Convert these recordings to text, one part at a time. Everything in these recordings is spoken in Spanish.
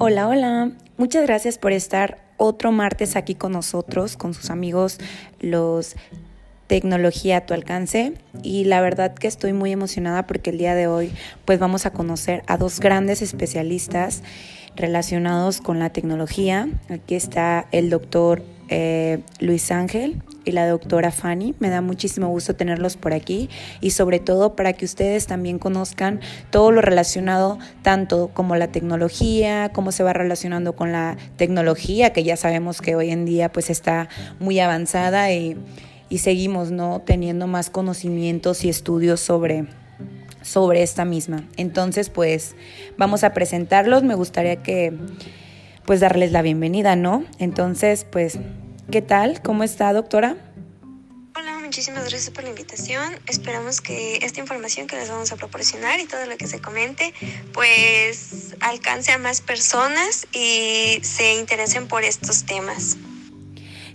Hola, hola. Muchas gracias por estar otro martes aquí con nosotros, con sus amigos, los Tecnología a tu alcance. Y la verdad que estoy muy emocionada porque el día de hoy pues vamos a conocer a dos grandes especialistas relacionados con la tecnología. Aquí está el doctor eh, Luis Ángel y la doctora Fanny. Me da muchísimo gusto tenerlos por aquí y sobre todo para que ustedes también conozcan todo lo relacionado tanto como la tecnología, cómo se va relacionando con la tecnología, que ya sabemos que hoy en día pues está muy avanzada y, y seguimos no teniendo más conocimientos y estudios sobre sobre esta misma. Entonces, pues vamos a presentarlos. Me gustaría que pues darles la bienvenida, ¿no? Entonces, pues, ¿qué tal? ¿Cómo está, doctora? Hola, muchísimas gracias por la invitación. Esperamos que esta información que les vamos a proporcionar y todo lo que se comente, pues alcance a más personas y se interesen por estos temas.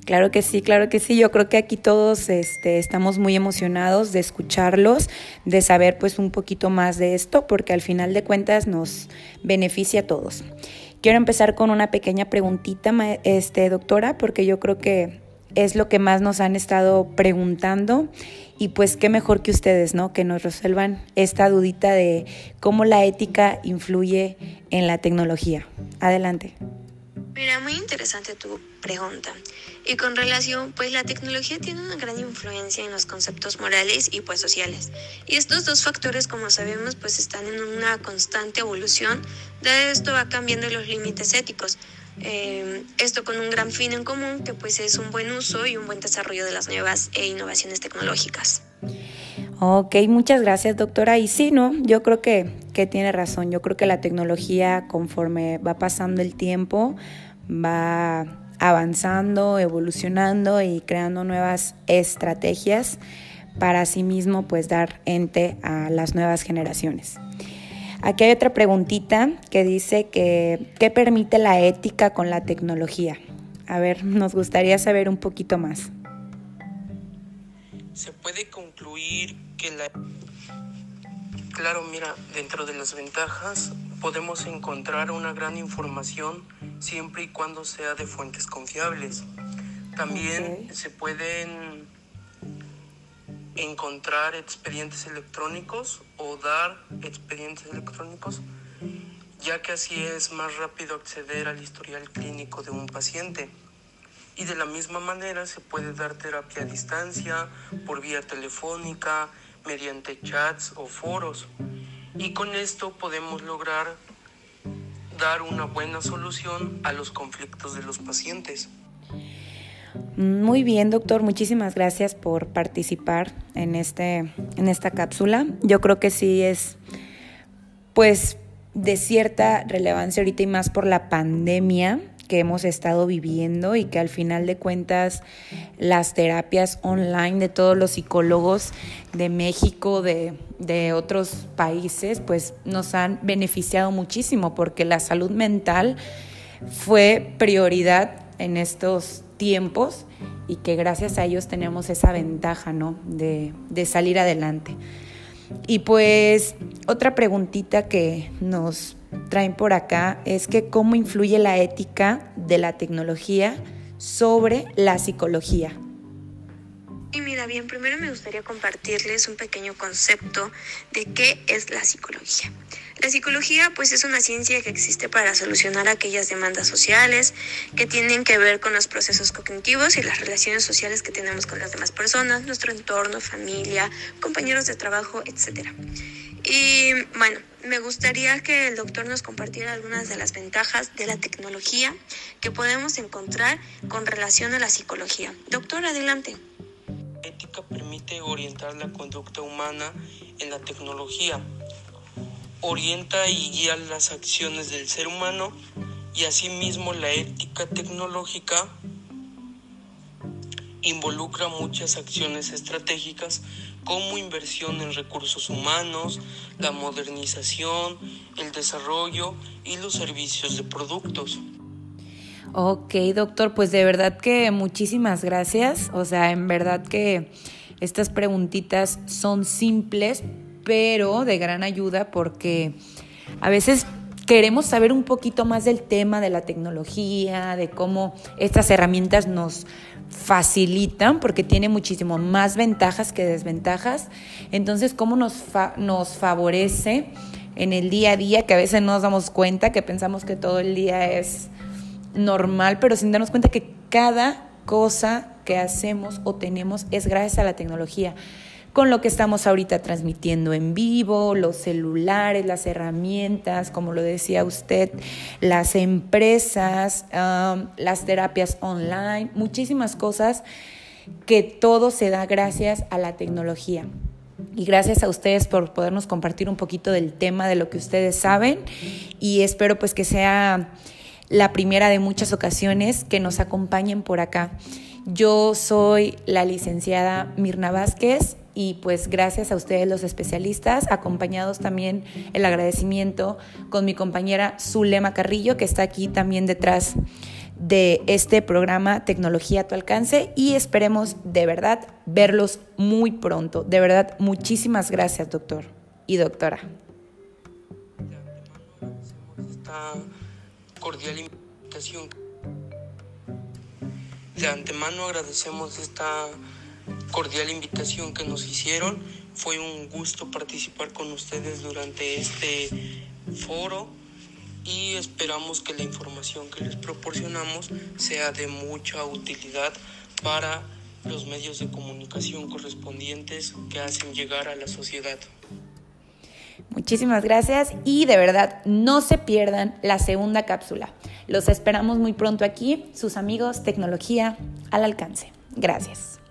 Claro que sí, claro que sí. Yo creo que aquí todos este, estamos muy emocionados de escucharlos, de saber pues un poquito más de esto, porque al final de cuentas nos beneficia a todos. Quiero empezar con una pequeña preguntita, este, doctora, porque yo creo que es lo que más nos han estado preguntando y pues qué mejor que ustedes, ¿no? Que nos resuelvan esta dudita de cómo la ética influye en la tecnología. Adelante. Mira, muy interesante tu pregunta. Y con relación, pues la tecnología tiene una gran influencia en los conceptos morales y pues sociales. Y estos dos factores, como sabemos, pues están en una constante evolución. De esto va cambiando los límites éticos. Eh, esto con un gran fin en común, que pues es un buen uso y un buen desarrollo de las nuevas e innovaciones tecnológicas. Ok, muchas gracias doctora. Y sí, ¿no? Yo creo que, que tiene razón. Yo creo que la tecnología conforme va pasando el tiempo va avanzando, evolucionando y creando nuevas estrategias para asimismo pues dar ente a las nuevas generaciones. Aquí hay otra preguntita que dice que ¿qué permite la ética con la tecnología? A ver, nos gustaría saber un poquito más. Se puede concluir que la... Claro, mira, dentro de las ventajas podemos encontrar una gran información siempre y cuando sea de fuentes confiables. También se pueden encontrar expedientes electrónicos o dar expedientes electrónicos, ya que así es más rápido acceder al historial clínico de un paciente. Y de la misma manera se puede dar terapia a distancia, por vía telefónica, mediante chats o foros. Y con esto podemos lograr dar una buena solución a los conflictos de los pacientes. Muy bien, doctor, muchísimas gracias por participar en este en esta cápsula. Yo creo que sí es pues de cierta relevancia ahorita y más por la pandemia que hemos estado viviendo y que al final de cuentas las terapias online de todos los psicólogos de México, de, de otros países, pues nos han beneficiado muchísimo porque la salud mental fue prioridad en estos tiempos y que gracias a ellos tenemos esa ventaja, ¿no? De, de salir adelante. Y pues otra preguntita que nos traen por acá es que cómo influye la ética de la tecnología sobre la psicología. Mira, bien, primero me gustaría compartirles un pequeño concepto de qué es la psicología. La psicología pues es una ciencia que existe para solucionar aquellas demandas sociales que tienen que ver con los procesos cognitivos y las relaciones sociales que tenemos con las demás personas, nuestro entorno, familia, compañeros de trabajo, etc. Y bueno, me gustaría que el doctor nos compartiera algunas de las ventajas de la tecnología que podemos encontrar con relación a la psicología. Doctor, adelante ética permite orientar la conducta humana en la tecnología. Orienta y guía las acciones del ser humano y asimismo la ética tecnológica involucra muchas acciones estratégicas como inversión en recursos humanos, la modernización, el desarrollo y los servicios de productos. Ok, doctor, pues de verdad que muchísimas gracias. O sea, en verdad que estas preguntitas son simples, pero de gran ayuda porque a veces queremos saber un poquito más del tema de la tecnología, de cómo estas herramientas nos facilitan, porque tiene muchísimo más ventajas que desventajas. Entonces, cómo nos, nos favorece en el día a día, que a veces no nos damos cuenta, que pensamos que todo el día es normal, pero sin darnos cuenta que cada cosa que hacemos o tenemos es gracias a la tecnología con lo que estamos ahorita transmitiendo en vivo, los celulares, las herramientas, como lo decía usted, las empresas, um, las terapias online, muchísimas cosas que todo se da gracias a la tecnología. Y gracias a ustedes por podernos compartir un poquito del tema de lo que ustedes saben y espero pues que sea la primera de muchas ocasiones que nos acompañen por acá. Yo soy la licenciada Mirna Vázquez y pues gracias a ustedes los especialistas, acompañados también el agradecimiento con mi compañera Zulema Carrillo, que está aquí también detrás de este programa Tecnología a tu alcance y esperemos de verdad verlos muy pronto. De verdad, muchísimas gracias, doctor y doctora. Cordial invitación. De antemano agradecemos esta cordial invitación que nos hicieron. Fue un gusto participar con ustedes durante este foro y esperamos que la información que les proporcionamos sea de mucha utilidad para los medios de comunicación correspondientes que hacen llegar a la sociedad. Muchísimas gracias y de verdad no se pierdan la segunda cápsula. Los esperamos muy pronto aquí, sus amigos Tecnología al alcance. Gracias.